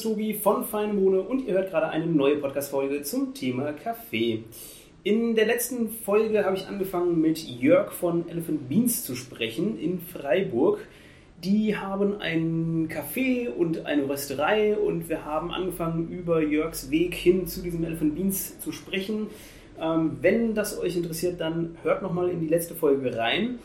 ist Tobi von Feine Bohne und ihr hört gerade eine neue Podcast-Folge zum Thema Kaffee. In der letzten Folge habe ich angefangen mit Jörg von Elephant Beans zu sprechen in Freiburg. Die haben einen Café und eine Rösterei und wir haben angefangen über Jörgs Weg hin zu diesem Elephant Beans zu sprechen. Ähm, wenn das euch interessiert, dann hört nochmal in die letzte Folge rein.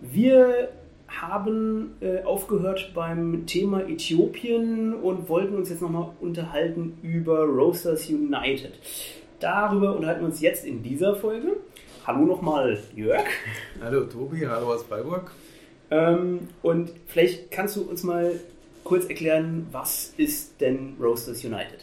Wir haben äh, aufgehört beim Thema Äthiopien und wollten uns jetzt nochmal unterhalten über Roasters United. Darüber unterhalten wir uns jetzt in dieser Folge. Hallo nochmal, Jörg. Hallo Tobi, hallo aus Freiburg. Ähm, und vielleicht kannst du uns mal kurz erklären, was ist denn Roasters United?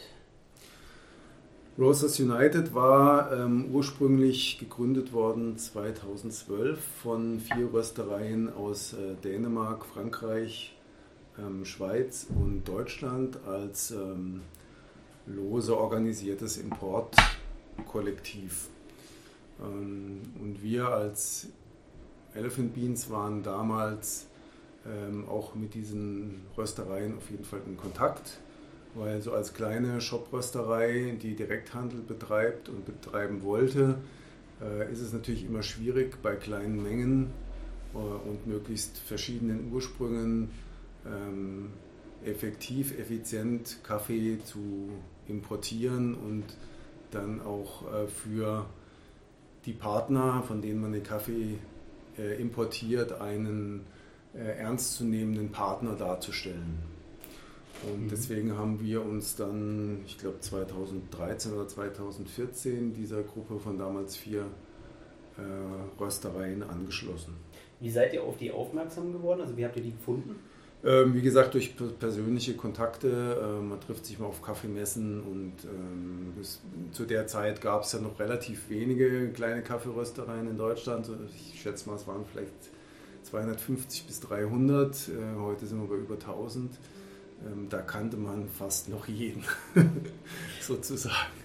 Roasters United war ähm, ursprünglich gegründet worden 2012 von vier Röstereien aus äh, Dänemark, Frankreich, ähm, Schweiz und Deutschland als ähm, lose organisiertes Importkollektiv. Ähm, und wir als Elephant Beans waren damals ähm, auch mit diesen Röstereien auf jeden Fall in Kontakt weil so als kleine Shoprösterei, die Direkthandel betreibt und betreiben wollte, äh, ist es natürlich immer schwierig bei kleinen Mengen äh, und möglichst verschiedenen Ursprüngen ähm, effektiv, effizient Kaffee zu importieren und dann auch äh, für die Partner, von denen man den Kaffee importiert, einen ernstzunehmenden Partner darzustellen. Und mhm. deswegen haben wir uns dann, ich glaube 2013 oder 2014, dieser Gruppe von damals vier äh, Röstereien angeschlossen. Wie seid ihr auf die aufmerksam geworden? Also wie habt ihr die gefunden? Ähm, wie gesagt, durch persönliche Kontakte. Äh, man trifft sich mal auf Kaffeemessen und ähm, bis, zu der Zeit gab es ja noch relativ wenige kleine Kaffeeröstereien in Deutschland. Ich schätze mal, es waren vielleicht 250 bis 300. Äh, heute sind wir bei über 1000. Ähm, da kannte man fast noch jeden, sozusagen.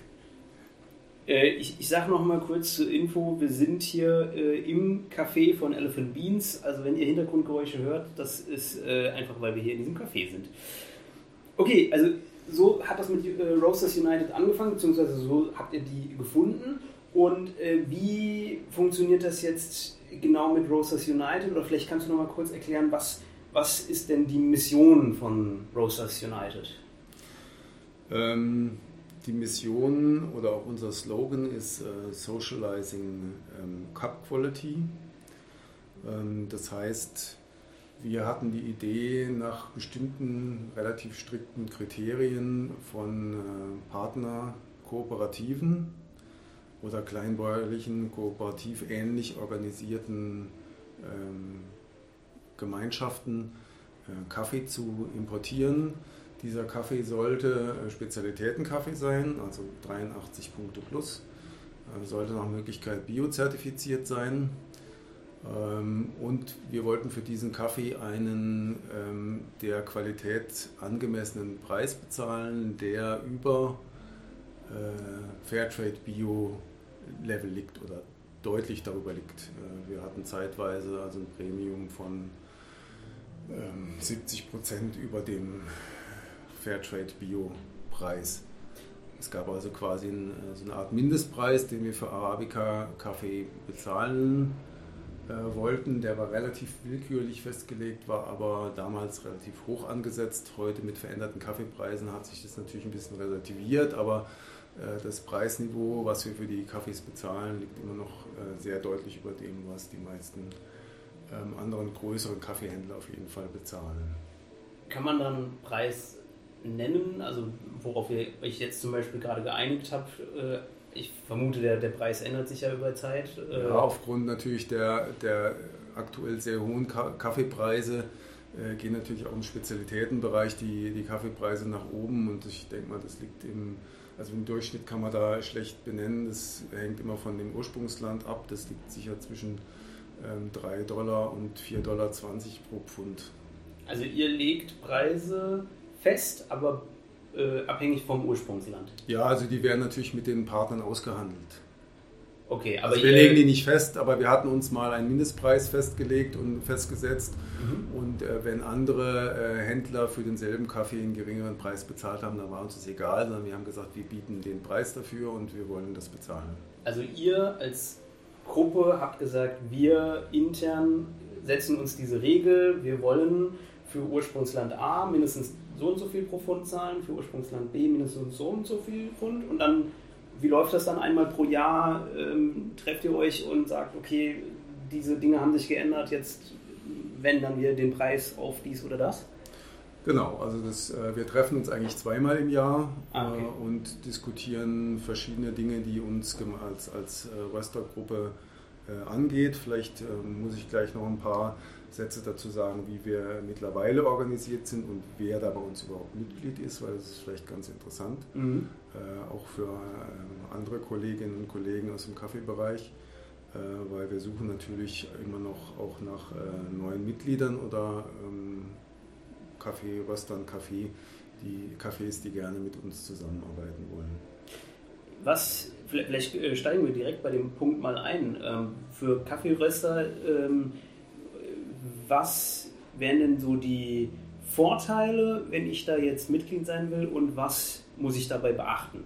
Äh, ich, ich sage noch mal kurz zur Info, wir sind hier äh, im Café von Elephant Beans. Also wenn ihr Hintergrundgeräusche hört, das ist äh, einfach, weil wir hier in diesem Café sind. Okay, also so hat das mit äh, Roasters United angefangen, beziehungsweise so habt ihr die gefunden. Und äh, wie funktioniert das jetzt genau mit Roasters United? Oder vielleicht kannst du noch mal kurz erklären, was was ist denn die Mission von Roasters United? Ähm, die Mission oder auch unser Slogan ist äh, Socializing ähm, Cup Quality. Ähm, das heißt, wir hatten die Idee, nach bestimmten relativ strikten Kriterien von äh, Partnerkooperativen oder kleinbäuerlichen, kooperativ ähnlich organisierten ähm, Gemeinschaften äh, Kaffee zu importieren. Dieser Kaffee sollte äh, Spezialitätenkaffee sein, also 83 Punkte plus, äh, sollte nach Möglichkeit biozertifiziert sein. Ähm, und wir wollten für diesen Kaffee einen ähm, der Qualität angemessenen Preis bezahlen, der über Fairtrade Bio Level liegt oder deutlich darüber liegt. Wir hatten zeitweise also ein Premium von 70 ähm, Prozent über dem Fairtrade Bio-Preis. Es gab also quasi äh, so eine Art Mindestpreis, den wir für Arabica-Kaffee bezahlen äh, wollten. Der war relativ willkürlich festgelegt, war aber damals relativ hoch angesetzt. Heute mit veränderten Kaffeepreisen hat sich das natürlich ein bisschen relativiert, aber äh, das Preisniveau, was wir für die Kaffees bezahlen, liegt immer noch sehr deutlich über dem, was die meisten ähm, anderen größeren Kaffeehändler auf jeden Fall bezahlen. Kann man dann Preis nennen, also worauf ihr euch jetzt zum Beispiel gerade geeinigt habt? Äh, ich vermute, der, der Preis ändert sich ja über Zeit. Äh, ja, aufgrund natürlich der, der aktuell sehr hohen Kaffeepreise äh, gehen natürlich auch im Spezialitätenbereich die, die Kaffeepreise nach oben und ich denke mal, das liegt im, also im Durchschnitt kann man da schlecht benennen, das hängt immer von dem Ursprungsland ab, das liegt sicher zwischen 3 ähm, Dollar und 4,20 Dollar pro Pfund. Also ihr legt Preise fest, aber äh, abhängig vom Ursprungsland? Ja, also die werden natürlich mit den Partnern ausgehandelt. Okay, aber also wir legen die nicht fest, aber wir hatten uns mal einen Mindestpreis festgelegt und festgesetzt. Mhm. Und äh, wenn andere äh, Händler für denselben Kaffee einen geringeren Preis bezahlt haben, dann war uns das egal, sondern wir haben gesagt, wir bieten den Preis dafür und wir wollen das bezahlen. Also ihr als Gruppe habt gesagt, wir intern setzen uns diese Regel, wir wollen für Ursprungsland A mindestens so und so viel pro Pfund zahlen, für Ursprungsland B mindestens so und so viel Pfund und dann wie läuft das dann einmal pro Jahr? Ähm, trefft ihr euch und sagt, okay, diese Dinge haben sich geändert, jetzt wenden wir den Preis auf dies oder das? Genau, also das, äh, wir treffen uns eigentlich zweimal im Jahr ah, okay. äh, und diskutieren verschiedene Dinge, die uns als, als äh, Röstergruppe äh, angeht. Vielleicht ähm, muss ich gleich noch ein paar Sätze dazu sagen, wie wir mittlerweile organisiert sind und wer da bei uns überhaupt Mitglied ist, weil das ist vielleicht ganz interessant, mhm. auch für äh, andere Kolleginnen und Kollegen aus dem Kaffeebereich, weil wir suchen natürlich immer noch auch nach neuen Mitgliedern oder ähm, Kaffee, Röstern, Kaffee, die Cafés, die gerne mit uns zusammenarbeiten wollen. Was, vielleicht äh, steigen wir direkt bei dem Punkt mal ein. Ähm, für Kaffeeröster, ähm, was wären denn so die Vorteile, wenn ich da jetzt Mitglied sein will und was muss ich dabei beachten?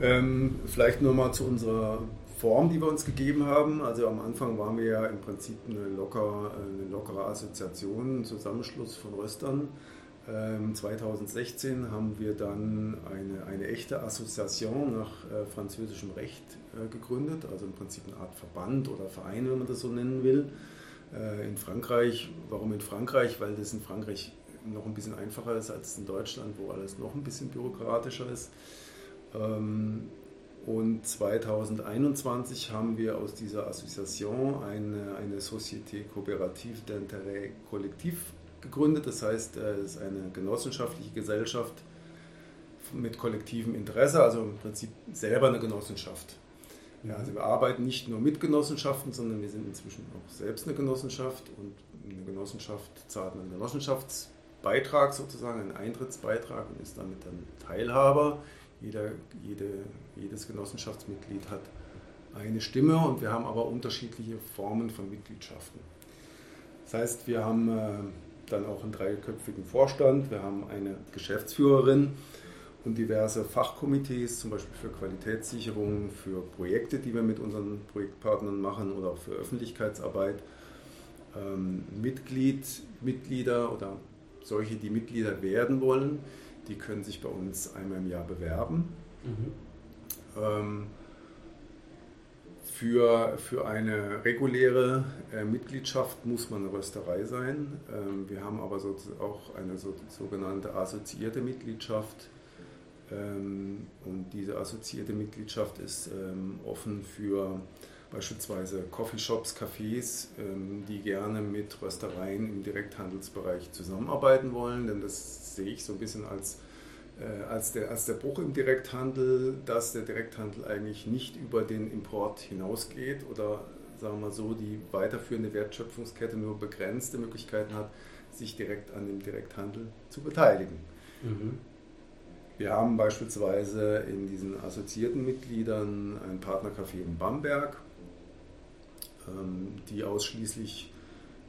Ähm, vielleicht nur mal zu unserer Form, die wir uns gegeben haben. Also am Anfang waren wir ja im Prinzip eine, locker, eine lockere Assoziation, ein Zusammenschluss von Röstern. Ähm, 2016 haben wir dann eine, eine echte Assoziation nach äh, französischem Recht äh, gegründet, also im Prinzip eine Art Verband oder Verein, wenn man das so nennen will. Äh, in Frankreich, warum in Frankreich? Weil das in Frankreich noch ein bisschen einfacher ist als in Deutschland, wo alles noch ein bisschen bürokratischer ist. Ähm, und 2021 haben wir aus dieser Association eine, eine Société Coopérative d'Intérêt Collectif gegründet. Das heißt, äh, es ist eine genossenschaftliche Gesellschaft mit kollektivem Interesse, also im Prinzip selber eine Genossenschaft. Ja, also wir arbeiten nicht nur mit Genossenschaften, sondern wir sind inzwischen auch selbst eine Genossenschaft und eine Genossenschaft zahlt einen Genossenschaftsbeitrag sozusagen, einen Eintrittsbeitrag und ist damit dann Teilhaber. Jeder, jede, jedes Genossenschaftsmitglied hat eine Stimme und wir haben aber unterschiedliche Formen von Mitgliedschaften. Das heißt, wir haben äh, dann auch einen dreiköpfigen Vorstand, wir haben eine Geschäftsführerin, und diverse Fachkomitees, zum Beispiel für Qualitätssicherung, für Projekte, die wir mit unseren Projektpartnern machen oder auch für Öffentlichkeitsarbeit. Ähm, Mitglied, Mitglieder oder solche, die Mitglieder werden wollen, die können sich bei uns einmal im Jahr bewerben. Mhm. Ähm, für, für eine reguläre äh, Mitgliedschaft muss man eine Rösterei sein. Ähm, wir haben aber so, auch eine so, sogenannte assoziierte Mitgliedschaft ähm, und diese assoziierte Mitgliedschaft ist ähm, offen für beispielsweise Coffeeshops, Cafés, ähm, die gerne mit Röstereien im Direkthandelsbereich zusammenarbeiten wollen, denn das sehe ich so ein bisschen als, äh, als, der, als der Bruch im Direkthandel, dass der Direkthandel eigentlich nicht über den Import hinausgeht oder sagen wir mal so, die weiterführende Wertschöpfungskette nur begrenzte Möglichkeiten hat, sich direkt an dem Direkthandel zu beteiligen. Mhm. Wir haben beispielsweise in diesen assoziierten Mitgliedern ein Partnercafé in Bamberg, die ausschließlich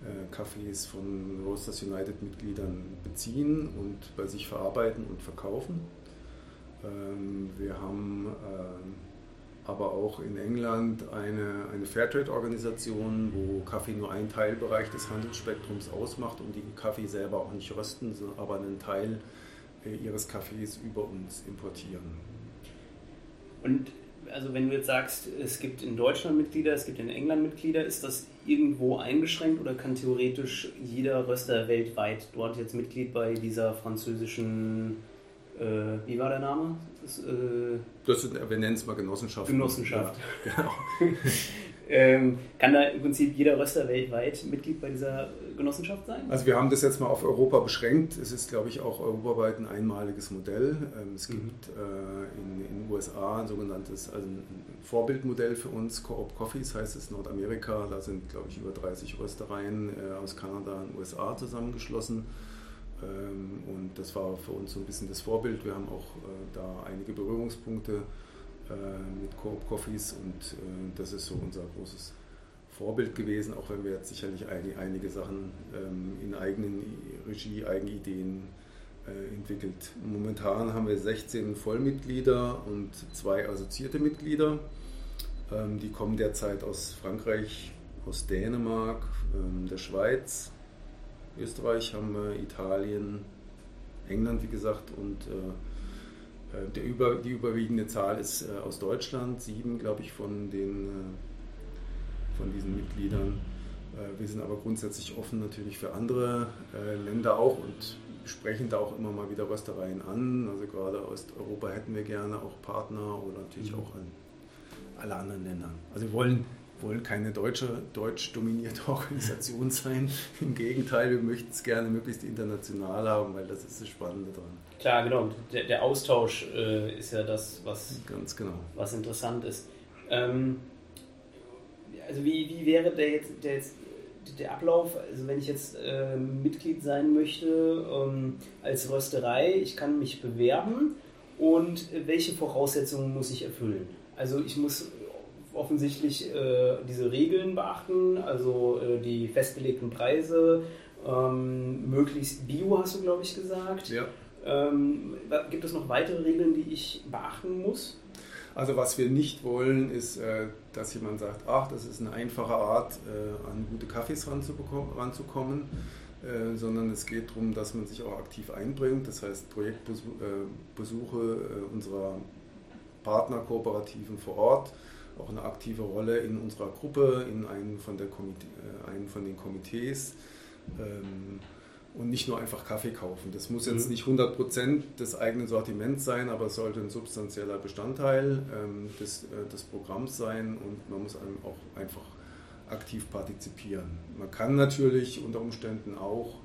äh, Cafés von Roasters United Mitgliedern beziehen und bei sich verarbeiten und verkaufen. Ähm, wir haben ähm, aber auch in England eine, eine Fairtrade-Organisation, wo Kaffee nur einen Teilbereich des Handelsspektrums ausmacht und die Kaffee selber auch nicht rösten, aber einen Teil äh, ihres Kaffees über uns importieren. Und also wenn du jetzt sagst, es gibt in Deutschland Mitglieder, es gibt in England Mitglieder, ist das irgendwo eingeschränkt oder kann theoretisch jeder Röster weltweit dort jetzt Mitglied bei dieser französischen, äh, wie war der Name? Das, äh, das sind, wir nennen es mal Genossenschaft. Genossenschaft. Ja, genau. Ähm, kann da im Prinzip jeder Röster weltweit Mitglied bei dieser Genossenschaft sein? Also wir haben das jetzt mal auf Europa beschränkt. Es ist, glaube ich, auch europaweit ein einmaliges Modell. Ähm, es gibt mhm. äh, in den USA ein sogenanntes, also ein Vorbildmodell für uns, Coop Coffees heißt es Nordamerika. Da sind, glaube ich, über 30 Röstereien äh, aus Kanada und USA zusammengeschlossen. Ähm, und das war für uns so ein bisschen das Vorbild. Wir haben auch äh, da einige Berührungspunkte mit Coop Coffees und äh, das ist so unser großes Vorbild gewesen, auch wenn wir jetzt sicherlich einige, einige Sachen ähm, in eigenen Regie, Eigenideen äh, entwickelt. Momentan haben wir 16 Vollmitglieder und zwei assoziierte Mitglieder. Ähm, die kommen derzeit aus Frankreich, aus Dänemark, ähm, der Schweiz, Österreich haben wir, Italien, England, wie gesagt, und äh, äh der über, die überwiegende Zahl ist äh, aus Deutschland, sieben, glaube ich, von, den, äh, von diesen Mitgliedern. Äh, wir sind aber grundsätzlich offen natürlich für andere äh, Länder auch und sprechen da auch immer mal wieder Röstereien an. Also gerade Osteuropa hätten wir gerne auch Partner oder natürlich mhm. auch an alle anderen Länder. Also wir wollen wollen keine deutsche, deutsch dominierte Organisation sein. Im Gegenteil, wir möchten es gerne möglichst international haben, weil das ist das Spannende dran. Klar, genau. Der, der Austausch äh, ist ja das, was, Ganz genau. was interessant ist. Ähm, also wie, wie wäre der jetzt, der, jetzt, der Ablauf, also wenn ich jetzt äh, Mitglied sein möchte ähm, als Rösterei, ich kann mich bewerben und welche Voraussetzungen muss ich erfüllen? Also ich muss offensichtlich äh, diese Regeln beachten, also äh, die festgelegten Preise, ähm, möglichst bio, hast du, glaube ich, gesagt. Ja. Ähm, gibt es noch weitere Regeln, die ich beachten muss? Also was wir nicht wollen, ist, äh, dass jemand sagt, ach, das ist eine einfache Art, äh, an gute Kaffees ranzukommen, äh, sondern es geht darum, dass man sich auch aktiv einbringt. Das heißt, Projektbesuche unserer Partnerkooperativen vor Ort, auch eine aktive Rolle in unserer Gruppe, in einem von, der Komite, äh, einem von den Komitees. Ähm, und nicht nur einfach Kaffee kaufen. Das muss jetzt mhm. nicht 100% des eigenen Sortiments sein, aber es sollte ein substanzieller Bestandteil ähm, des, äh, des Programms sein und man muss auch einfach aktiv partizipieren. Man kann natürlich unter Umständen auch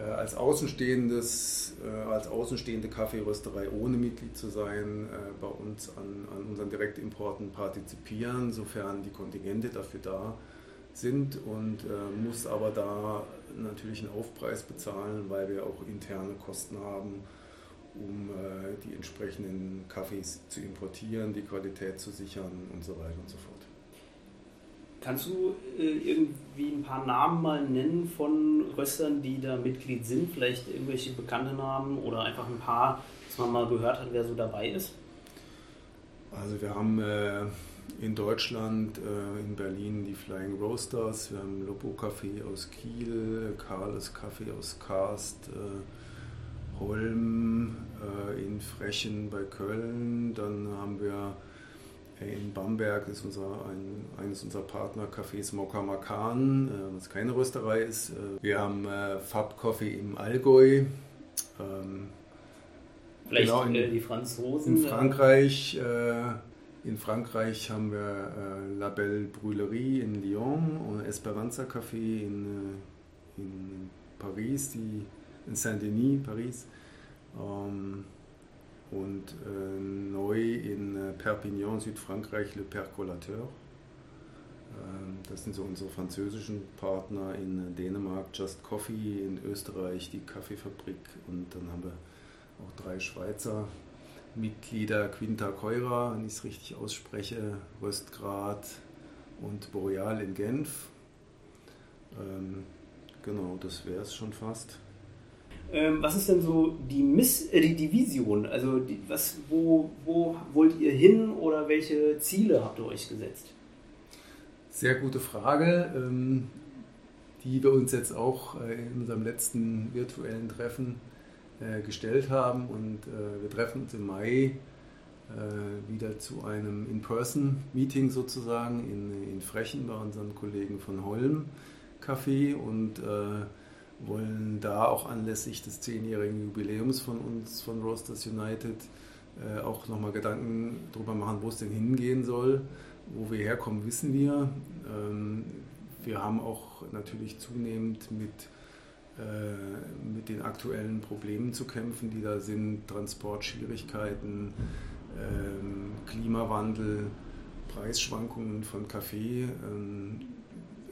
als, Außenstehendes, äh, als außenstehende Kaffeerösterei ohne Mitglied zu sein, äh, bei uns an, an unseren Direktimporten partizipieren, sofern die Kontingente dafür da sind und muss aber da natürlich einen Aufpreis bezahlen, weil wir auch interne Kosten haben, um die entsprechenden Kaffees zu importieren, die Qualität zu sichern und so weiter und so fort. Kannst du äh, irgendwie ein paar Namen mal nennen von Röstern, die da Mitglied sind? Vielleicht irgendwelche bekannte Namen oder einfach ein paar, dass man mal gehört hat, wer so dabei ist? Also wir haben äh, in Deutschland, äh, in Berlin die Flying Roasters, wir haben Lobo Café aus Kiel, Carles Café aus Karst, äh, Holm äh, in Frechen bei Köln, dann haben wir in Bamberg ist unser, ein, eines unserer Partnercafés Mokka Makan, äh, was keine Rösterei ist. Äh, wir haben äh, Fab Coffee im Allgäu. Ähm, Vielleicht genau in, äh, die Franzosen. In Frankreich, äh, in Frankreich haben wir äh, La Belle Brûlerie in Lyon und Esperanza Café in, in Paris, die, in Saint-Denis, Paris. Ähm, und äh, neu in äh, Perpignan, Südfrankreich, Le Percolateur. Ähm, das sind so unsere französischen Partner in Dänemark, Just Coffee, in Österreich die Kaffeefabrik und dann haben wir auch drei Schweizer Mitglieder, Quinta Keura, wenn ich es richtig ausspreche, Röstgrad und Boreal in Genf. Ähm, genau, das wäre es schon fast. Ähm, was ist denn so die, Miss, äh, die, die Vision? Also die, was, wo, wo wollt ihr hin oder welche Ziele habt ihr euch gesetzt? Sehr gute Frage, ähm, die wir uns jetzt auch äh, in unserem letzten virtuellen Treffen äh, gestellt haben. Und äh, wir treffen uns im Mai äh, wieder zu einem In-Person-Meeting sozusagen in, in Frechen bei unseren Kollegen von Holm Café und äh, wollen da auch anlässlich des zehnjährigen Jubiläums von uns, von Roasters United, äh, auch nochmal Gedanken darüber machen, wo es denn hingehen soll. Wo wir herkommen, wissen wir. Ähm, wir haben auch natürlich zunehmend mit, äh, mit den aktuellen Problemen zu kämpfen, die da sind. Transportschwierigkeiten, ähm, Klimawandel, Preisschwankungen von Kaffee. Ähm,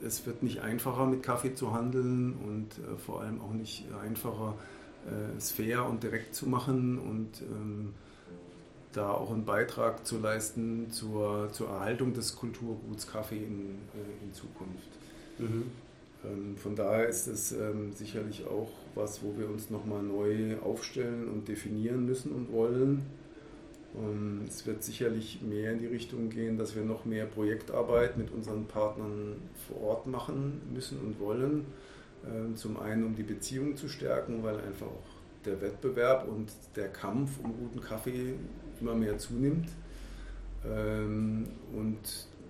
es wird nicht einfacher mit Kaffee zu handeln und äh, vor allem auch nicht einfacher, äh, es fair und direkt zu machen. Und ähm, da auch einen Beitrag zu leisten zur, zur Erhaltung des Kulturguts Kaffee in, äh, in Zukunft. Mhm. Ähm, von daher ist es ähm, sicherlich auch was, wo wir uns nochmal neu aufstellen und definieren müssen und wollen. Und es wird sicherlich mehr in die Richtung gehen, dass wir noch mehr Projektarbeit mit unseren Partnern vor Ort machen müssen und wollen. Ähm, zum einen, um die Beziehung zu stärken, weil einfach auch der Wettbewerb und der Kampf um guten Kaffee immer mehr zunimmt. Und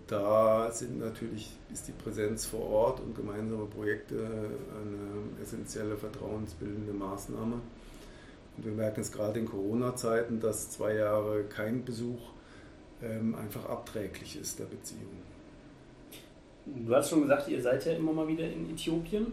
da sind natürlich, ist die Präsenz vor Ort und gemeinsame Projekte eine essentielle vertrauensbildende Maßnahme. Und wir merken es gerade in Corona-Zeiten, dass zwei Jahre kein Besuch ähm, einfach abträglich ist der Beziehung. Du hast schon gesagt, ihr seid ja immer mal wieder in Äthiopien.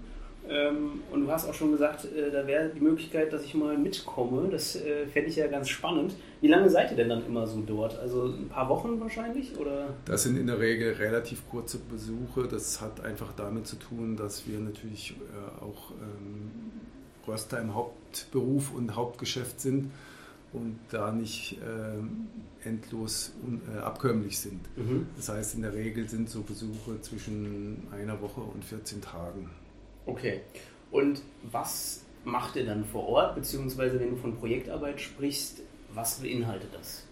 Ähm, und du hast auch schon gesagt, äh, da wäre die Möglichkeit, dass ich mal mitkomme. Das äh, fände ich ja ganz spannend. Wie lange seid ihr denn dann immer so dort? Also ein paar Wochen wahrscheinlich? Oder? Das sind in der Regel relativ kurze Besuche. Das hat einfach damit zu tun, dass wir natürlich äh, auch ähm, Röster im Hauptberuf und Hauptgeschäft sind und da nicht äh, endlos un, äh, abkömmlich sind. Mhm. Das heißt, in der Regel sind so Besuche zwischen einer Woche und 14 Tagen. Okay. Und was macht ihr dann vor Ort, beziehungsweise wenn du von Projektarbeit sprichst, was beinhaltet das?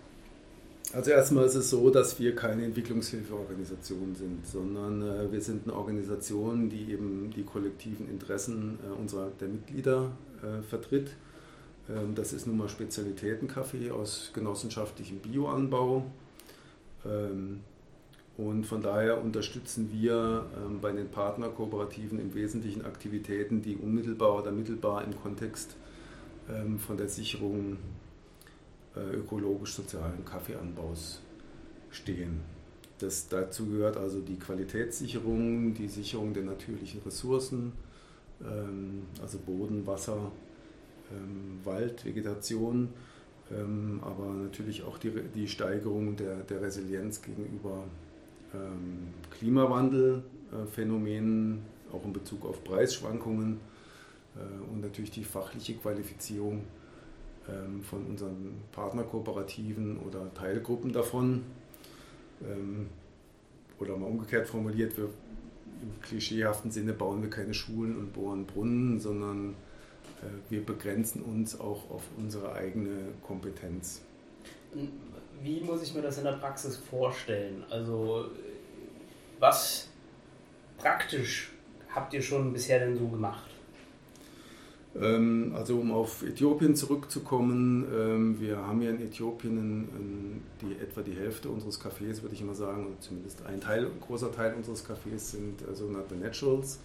Also erstmal ist es so, dass wir keine Entwicklungshilfeorganisation sind, sondern äh, wir sind eine Organisation, die eben die kollektiven Interessen äh, unserer der Mitglieder äh, vertritt. Ähm, das ist nun mal Spezialitätenkaffee aus genossenschaftlichem Bioanbau. Ähm, und von daher unterstützen wir ähm, bei den Partnerkooperativen im Wesentlichen Aktivitäten, die unmittelbar oder mittelbar im Kontext von der Sicherung ökologisch-sozialen Kaffeeanbaus stehen. Das, dazu gehört also die Qualitätssicherung, die Sicherung der natürlichen Ressourcen, ähm, also Boden, Wasser, ähm, Wald, Vegetation, ähm, aber natürlich auch die, die Steigerung der, der Resilienz gegenüber Klimawandelphänomenen, auch in Bezug auf Preisschwankungen äh, und natürlich die fachliche Qualifizierung von unseren Partnerkooperativen oder Teilgruppen davon. Ähm, oder mal umgekehrt formuliert, wir, im klischeehaften Sinne bauen wir keine Schulen und bohren Brunnen, sondern äh, wir begrenzen uns auch auf unsere eigene Kompetenz. Wie muss ich mir das in der Praxis vorstellen? Also was praktisch habt ihr schon bisher denn so gemacht? Ähm, also um auf Äthiopien zurückzukommen, ähm, wir haben ja in Äthiopien die, etwa die Hälfte unseres Cafés, würde ich immer sagen, oder zumindest ein Teil, ein großer Teil unseres Cafés sind äh, sogenannte Naturals,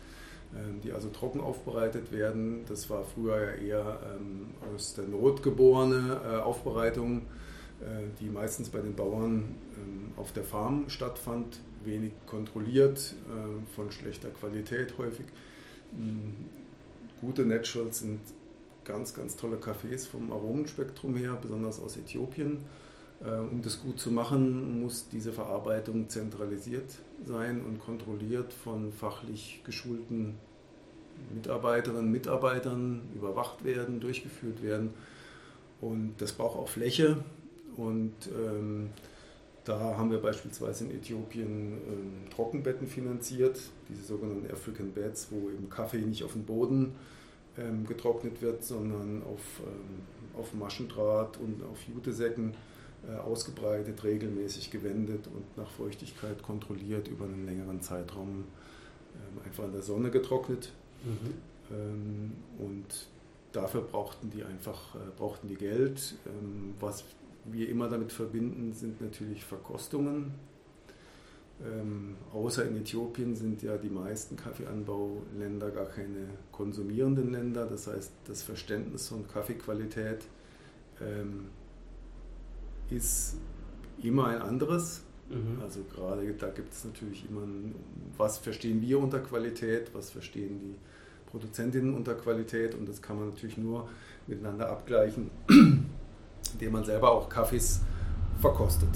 ähm, die also trocken aufbereitet werden. Das war früher ja eher aus der Not geborene äh, Aufbereitung, äh, die meistens bei den Bauern auf der Farm stattfand wenig kontrolliert, von schlechter Qualität häufig. Gute Naturals sind ganz, ganz tolle Cafés vom Aromenspektrum her, besonders aus Äthiopien. Äh, um das gut zu machen, muss diese Verarbeitung zentralisiert sein und kontrolliert von fachlich geschulten Mitarbeiterinnen und Mitarbeitern überwacht werden, durchgeführt werden. Und das braucht auch Fläche. Und ähm, da haben wir beispielsweise in Äthiopien ähm, Trockenbetten finanziert, diese sogenannten African Beds, wo eben Kaffee nicht auf dem Boden ähm, getrocknet wird, sondern auf, ähm, auf Maschendraht und auf Jutesäcken äh, ausgebreitet, regelmäßig gewendet und nach Feuchtigkeit kontrolliert über einen längeren Zeitraum ähm, einfach in der Sonne getrocknet. Mhm. Ähm, und dafür brauchten die einfach äh, brauchten die Geld, ähm, was wir immer damit verbinden, sind natürlich Verkostungen. Ähm, außer in Äthiopien sind ja die meisten Kaffeeanbauländer gar keine konsumierenden Länder. Das heißt, das Verständnis von Kaffeequalität ähm, ist immer ein anderes. Mhm. Also gerade da gibt es natürlich immer, ein, was verstehen wir unter Qualität, was verstehen die Produzentinnen unter Qualität und das kann man natürlich nur miteinander abgleichen indem man selber auch Kaffees verkostet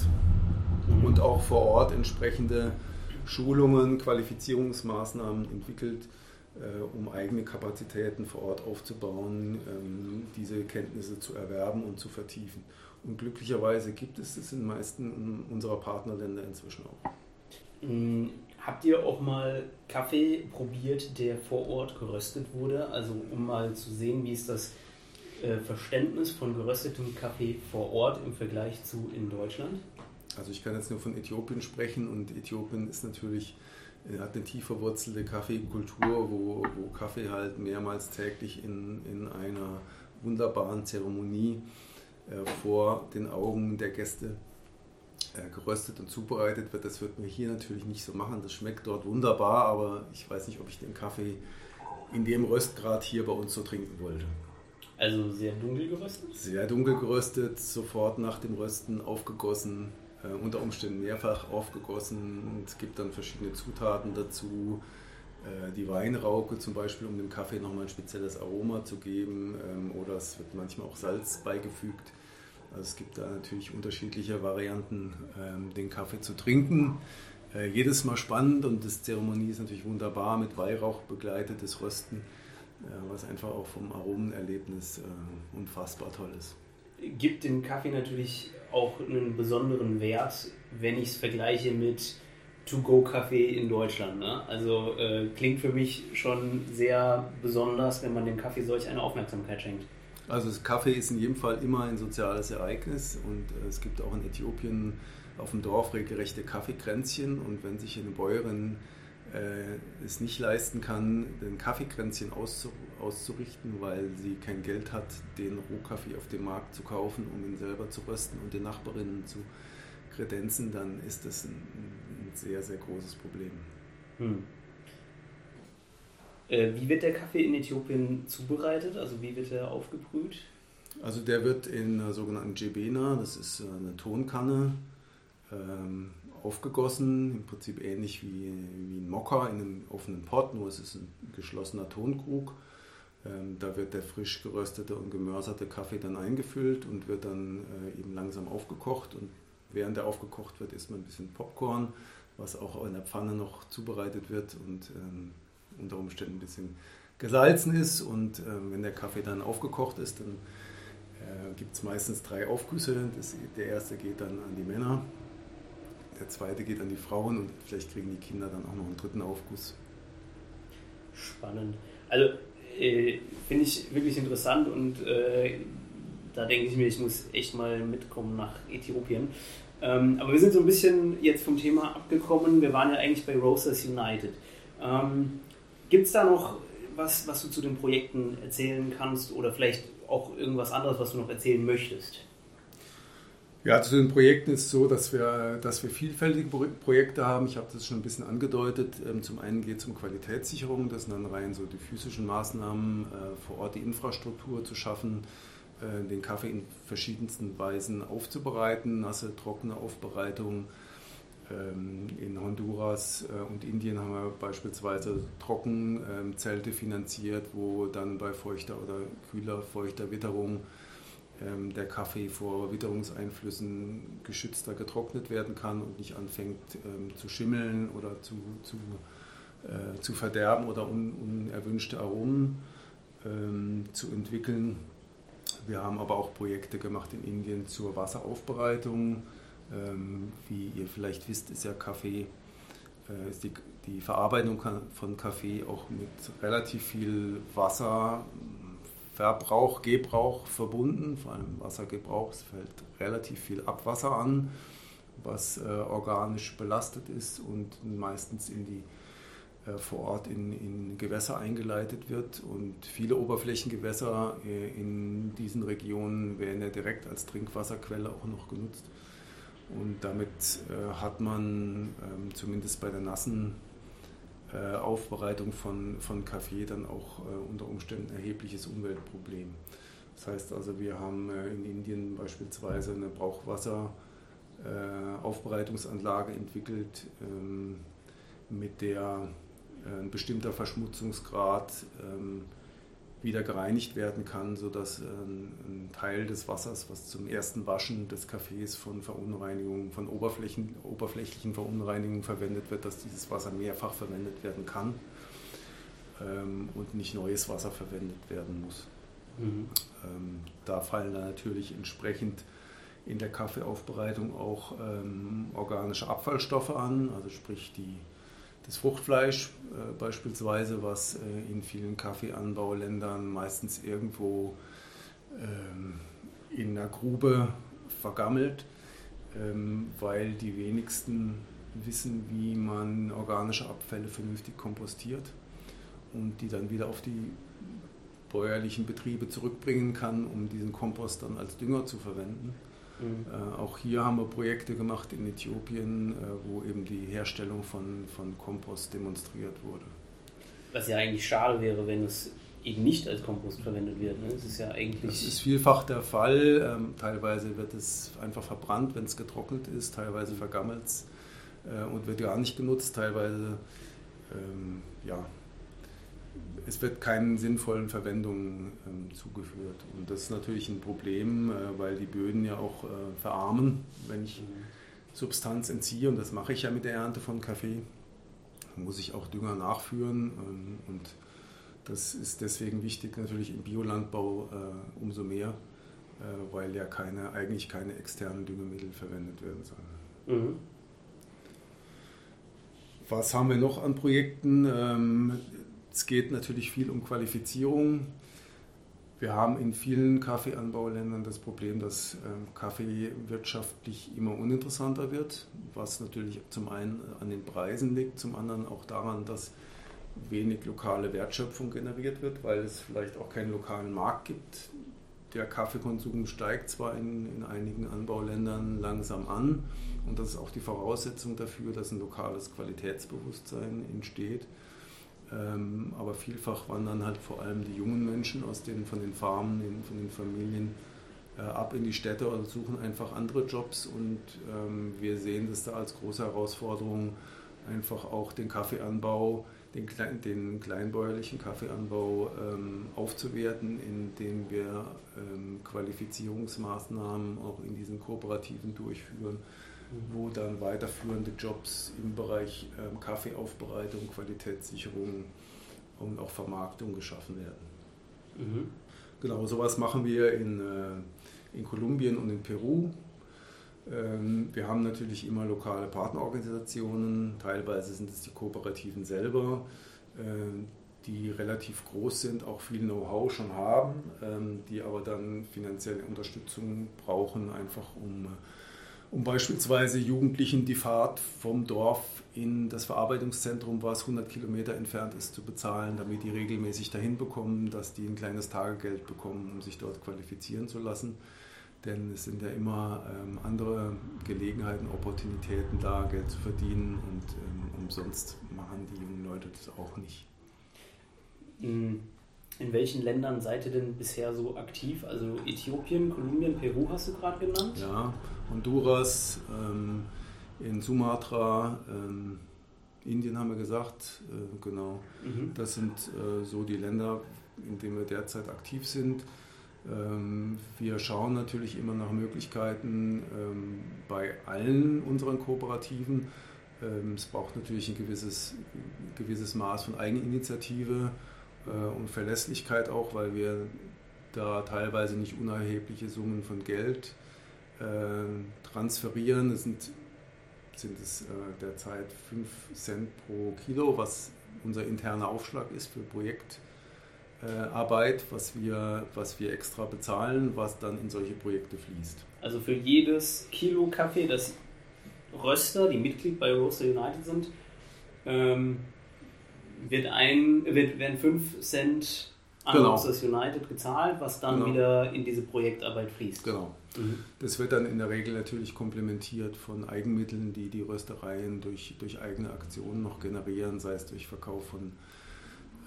und auch vor Ort entsprechende Schulungen, Qualifizierungsmaßnahmen entwickelt, äh, um eigene Kapazitäten vor Ort aufzubauen, ähm, diese Kenntnisse zu erwerben und zu vertiefen. Und glücklicherweise gibt es das in den meisten unserer Partnerländer inzwischen auch. Hm, habt ihr auch mal Kaffee probiert, der vor Ort geröstet wurde? Also um mal zu sehen, wie ist das äh, Verständnis von geröstetem Kaffee vor Ort im Vergleich zu in Deutschland? Also ich kann jetzt nur von Äthiopien sprechen und Äthiopien ist natürlich äh, hat eine tief verwurzelte Kaffeekultur, wo, wo Kaffee halt mehrmals täglich in, in einer wunderbaren Zeremonie äh, vor den Augen der Gäste äh, geröstet und zubereitet wird. Das wird wir hier natürlich nicht so machen. Das schmeckt dort wunderbar, aber ich weiß nicht, ob ich den Kaffee in dem Röstgrad hier bei uns so trinken wollte. Also sehr dunkel geröstet? Sehr dunkel geröstet, sofort nach dem Rösten aufgegossen, äh, unter Umständen mehrfach aufgegossen. Es gibt dann verschiedene Zutaten dazu. Äh, die Weinrauke zum Beispiel, um dem Kaffee nochmal ein spezielles Aroma zu geben. Ähm, oder es wird manchmal auch Salz beigefügt. Also es gibt da natürlich unterschiedliche Varianten, ähm, den Kaffee zu trinken. Äh, jedes Mal spannend und das Zeremonie ist natürlich wunderbar mit Weihrauch begleitetes Rösten, was einfach auch vom Aromenerlebnis äh, unfassbar toll ist. Gibt dem Kaffee natürlich auch einen besonderen Wert, wenn ich es vergleiche mit To-Go-Kaffee in Deutschland. Ne? Also äh, klingt für mich schon sehr besonders, wenn man dem Kaffee solch eine Aufmerksamkeit schenkt. Also das Kaffee ist in jedem Fall immer ein soziales Ereignis und äh, es gibt auch in Äthiopien auf dem Dorf regelrechte Kaffeekränzchen und wenn sich eine Bäuerin äh, es nicht leisten kann, den Kaffeekränzchen auszurichten, weil sie kein Geld hat, den Rohkaffee auf dem Markt zu kaufen, um ihn selber zu rösten und den Nachbarinnen zu kredenzen, dann ist das ein, ein sehr, sehr großes Problem. Hm. Äh, wie wird der Kaffee in Äthiopien zubereitet? Also wie wird er aufgebrüht? Also der wird in einer sogenannten Jebena, das ist äh, eine Tonkanne, ähm, aufgegossen, im Prinzip ähnlich wie, wie ein Mokka in einem offenen Pot, nur es ist ein geschlossener Tonkrug. Ähm, da wird der frisch geröstete und gemörserte Kaffee dann eingefüllt und wird dann äh, eben langsam aufgekocht. Und während er aufgekocht wird, isst man ein bisschen Popcorn, was auch in der Pfanne noch zubereitet wird und ähm, unter Umständen ein bisschen gesalzen ist. Und ähm, wenn der Kaffee dann aufgekocht ist, dann äh, gibt es meistens drei Aufgüsse. Das, der erste geht dann an die Männer, der zweite geht an die Frauen und vielleicht kriegen die Kinder dann auch noch einen dritten Aufguss. Spannend. Also äh, finde ich wirklich interessant und äh, da denke ich mir, ich muss echt mal mitkommen nach Äthiopien. Ähm, aber wir sind so ein bisschen jetzt vom Thema abgekommen. Wir waren ja eigentlich bei Rosas United. Ähm, Gibt es da noch was, was du zu den Projekten erzählen kannst oder vielleicht auch irgendwas anderes, was du noch erzählen möchtest? Ja, zu den Projekten ist es so, dass wir, dass wir vielfältige Projekte haben. Ich habe das schon ein bisschen angedeutet. Ähm, zum einen geht es um Qualitätssicherung, das sind dann rein so die physischen Maßnahmen, äh, vor Ort die Infrastruktur zu schaffen, äh, den Kaffee in verschiedensten Weisen aufzubereiten, nasse, trockene Aufbereitung, ähm, in Honduras äh, und Indien haben wir beispielsweise Trockenzelte finanziert, wo dann bei feuchter oder kühler, feuchter Witterung ähm, der Kaffee vor Witterungseinflüssen geschützter getrocknet werden kann und nicht anfängt ähm, zu schimmeln oder zu, zu, äh, zu verderben oder un, unerwünschte Aromen zu entwickeln. Wir haben aber auch Projekte gemacht in Indien zur Wasseraufbereitung ähm, wie ihr vielleicht wisst, ist ja Kaffee, äh, ist die, die Verarbeitung von Kaffee auch mit relativ viel Wasserverbrauch, Gebrauch verbunden, vor allem Wassergebrauch. Es fällt relativ viel Abwasser an, was äh, organisch belastet ist und meistens in die äh, vor Ort in, in, Gewässer eingeleitet wird. Und viele Oberflächengewässer äh, in diesen Regionen werden ja direkt als Trinkwasserquelle auch noch genutzt. Und damit äh, hat man ähm, zumindest bei der nassen äh, Aufbereitung von, von Kaffee dann auch äh, unter Umständen ein erhebliches Umweltproblem. Das heißt also, wir haben äh, in Indien beispielsweise eine Brauchwasseraufbereitungsanlage äh, entwickelt, ähm, mit der äh, ein bestimmter Verschmutzungsgrad ähm, wieder gereinigt werden kann, sodass ein, ein Teil des Wassers, was zum ersten Waschen des Kaffees von Verunreinigungen, von Oberflächen, oberflächlichen Verunreinigungen verwendet wird, dass dieses Wasser mehrfach verwendet werden kann ähm, und nicht neues Wasser verwendet werden muss. Mhm. Ähm, da fallen dann natürlich entsprechend in der Kaffeeaufbereitung auch ähm, organische Abfallstoffe an, also sprich die, das Fruchtfleisch äh, beispielsweise, was äh, in vielen Kaffeeanbauländern meistens irgendwo ähm, in einer Grube vergammelt, ähm, weil die wenigsten wissen, wie man organische Abfälle vernünftig kompostiert und die dann wieder auf die bäuerlichen Betriebe zurückbringen kann, um diesen Kompost dann als Dünger zu verwenden. Mhm. Äh, auch hier haben wir Projekte gemacht in Äthiopien, äh, wo eben die Herstellung von, von Kompost demonstriert wurde. Was ja eigentlich schade wäre, wenn es eben nicht als Kompost verwendet wird. Ne? Das ist ja eigentlich. Das ist vielfach der Fall. Ähm, teilweise wird es einfach verbrannt, wenn es getrocknet ist, teilweise vergammelt es äh, und wird gar nicht genutzt, teilweise ähm, ja, es wird keinen sinnvollen Verwendungen ähm, zugeführt. Und das ist natürlich ein Problem, äh, weil die Böden ja auch äh, verarmen, wenn ich mhm. Substanz entziehe. Und das mache ich ja mit der Ernte von Kaffee. Da muss ich auch Dünger nachführen. Ähm, und das ist deswegen wichtig, natürlich im Biolandbau äh, umso mehr, äh, weil ja keine, eigentlich keine externen Düngemittel verwendet werden sollen. Mhm. Was haben wir noch an Projekten? Ähm, es geht natürlich viel um Qualifizierung. Wir haben in vielen Kaffeeanbauländern das Problem, dass ähm, Kaffee wirtschaftlich immer uninteressanter wird, was natürlich zum einen an den Preisen liegt, zum anderen auch daran, dass wenig lokale Wertschöpfung generiert wird, weil es vielleicht auch keinen lokalen Markt gibt. Der Kaffeekonsum steigt zwar in, in einigen Anbauländern langsam an und das ist auch die Voraussetzung dafür, dass ein lokales Qualitätsbewusstsein entsteht. Ähm, aber vielfach wandern halt vor allem die jungen Menschen aus den, von den Farmen, von den Familien äh, ab in die Städte oder suchen einfach andere Jobs. Und ähm, wir sehen das da als große Herausforderung, einfach auch den Kaffeeanbau, den, klein, den kleinbäuerlichen Kaffeeanbau ähm, aufzuwerten, indem wir Qualifizierungsmaßnahmen auch in diesen Kooperativen durchführen wo dann weiterführende Jobs im Bereich ähm, Kaffeeaufbereitung, Qualitätssicherung und auch Vermarktung geschaffen werden. Mhm. Genau, sowas machen wir in, äh, in Kolumbien und in Peru. Ähm, wir haben natürlich immer lokale Partnerorganisationen, teilweise sind es die Kooperativen selber, äh, die relativ groß sind, auch viel Know-how schon haben, ähm, die aber dann finanzielle Unterstützung brauchen, einfach um um beispielsweise Jugendlichen die Fahrt vom Dorf in das Verarbeitungszentrum, was 100 Kilometer entfernt ist, zu bezahlen, damit die regelmäßig dahin bekommen, dass die ein kleines Tagegeld bekommen, um sich dort qualifizieren zu lassen. Denn es sind ja immer ähm, andere Gelegenheiten, Opportunitäten da, Geld zu verdienen und ähm, umsonst machen die jungen Leute das auch nicht. Mhm. In welchen Ländern seid ihr denn bisher so aktiv? Also Äthiopien, Kolumbien, Peru hast du gerade genannt? Ja, Honduras, ähm, in Sumatra, ähm, Indien haben wir gesagt, äh, genau. Mhm. Das sind äh, so die Länder, in denen wir derzeit aktiv sind. Ähm, wir schauen natürlich immer nach Möglichkeiten ähm, bei allen unseren Kooperativen. Ähm, es braucht natürlich ein gewisses, gewisses Maß von Eigeninitiative und Verlässlichkeit auch, weil wir da teilweise nicht unerhebliche Summen von Geld äh, transferieren. Das sind, sind es äh, derzeit 5 Cent pro Kilo, was unser interner Aufschlag ist für Projektarbeit, was, wir, was wir extra bezahlen, was dann in solche Projekte fließt. Also für jedes Kilo Kaffee, das Röster, die Mitglied bei Roaster United sind, ähm, wird ein, wird, werden 5 Cent an genau. Roosters United gezahlt, was dann genau. wieder in diese Projektarbeit fließt. Genau. Mhm. Das wird dann in der Regel natürlich komplementiert von Eigenmitteln, die die Röstereien durch, durch eigene Aktionen noch generieren, sei es durch Verkauf von,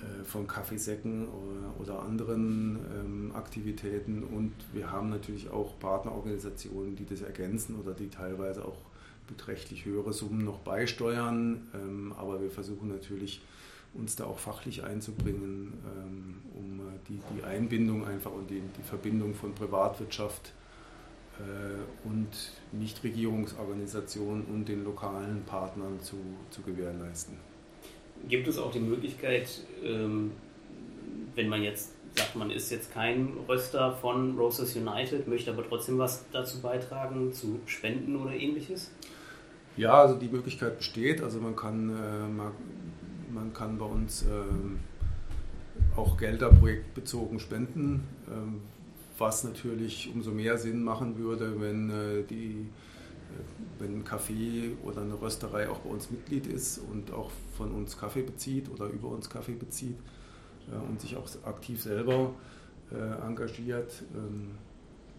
äh, von Kaffeesäcken oder, oder anderen ähm, Aktivitäten. Und wir haben natürlich auch Partnerorganisationen, die das ergänzen oder die teilweise auch beträchtlich höhere Summen noch beisteuern. Ähm, aber wir versuchen natürlich, uns da auch fachlich einzubringen, ähm, um äh, die, die Einbindung einfach und die, die Verbindung von Privatwirtschaft äh, und Nichtregierungsorganisationen und den lokalen Partnern zu, zu gewährleisten. Gibt es auch die Möglichkeit, ähm, wenn man jetzt sagt, man ist jetzt kein Röster von Roses United, möchte aber trotzdem was dazu beitragen, zu Spenden oder ähnliches? Ja, also die Möglichkeit besteht. Also man kann, äh, man, man, kann bei uns äh, auch Gelder projektbezogen spenden, äh, was natürlich umso mehr Sinn machen würde, wenn äh, die äh, wenn ein Café oder eine Rösterei auch bei uns Mitglied ist und auch von uns Kaffee bezieht oder über uns Kaffee bezieht äh, und sich auch aktiv selber engagiert, ähm,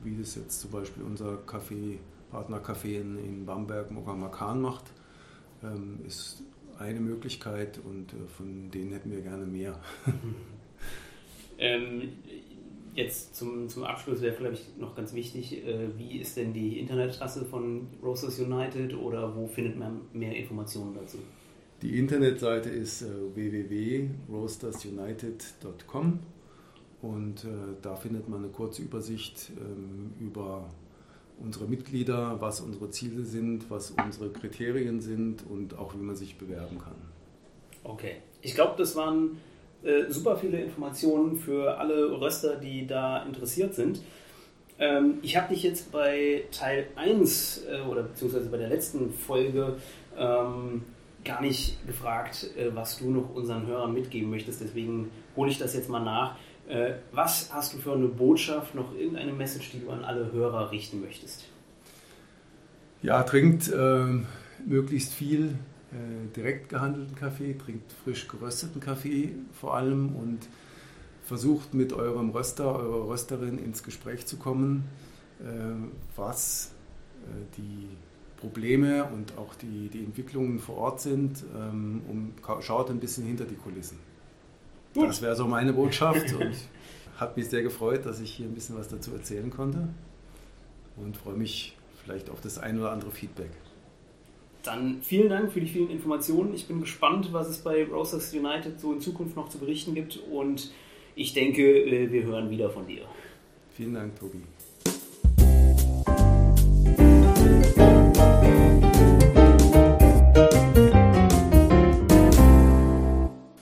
wie das jetzt zum Beispiel unser Kaffee Partnercafé in, in Bamberg, Mogamakan macht, ähm, ist eine Möglichkeit und äh, von denen hätten wir gerne mehr. ähm, jetzt zum, zum Abschluss wäre vielleicht noch ganz wichtig, äh, wie ist denn die Internetadresse von Roasters United oder wo findet man mehr Informationen dazu? Die Internetseite ist äh, www.roastersunited.com und äh, da findet man eine kurze Übersicht ähm, über unsere Mitglieder, was unsere Ziele sind, was unsere Kriterien sind und auch wie man sich bewerben kann. Okay, ich glaube, das waren äh, super viele Informationen für alle Röster, die da interessiert sind. Ähm, ich habe dich jetzt bei Teil 1 äh, oder beziehungsweise bei der letzten Folge ähm, gar nicht gefragt, äh, was du noch unseren Hörern mitgeben möchtest. Deswegen hole ich das jetzt mal nach. Äh, was hast du für eine Botschaft, noch irgendeine Message, die du an alle Hörer richten möchtest? Ja, trinkt äh, möglichst viel äh, direkt gehandelten Kaffee, trinkt frisch gerösteten Kaffee vor allem und versucht mit eurem Röster, eurer Rösterin ins Gespräch zu kommen, äh, was äh, die Probleme und auch die, die Entwicklungen vor Ort sind ähm, und schaut ein bisschen hinter die Kulissen. Gut. Das wäre so meine Botschaft und hat mich sehr gefreut, dass ich hier ein bisschen was dazu erzählen konnte und freue mich vielleicht auf das ein oder andere Feedback. Dann vielen Dank für die vielen Informationen. Ich bin gespannt, was es bei Roasters United so in Zukunft noch zu berichten gibt und ich denke, äh, wir hören wieder von dir. Vielen Dank, Tobi.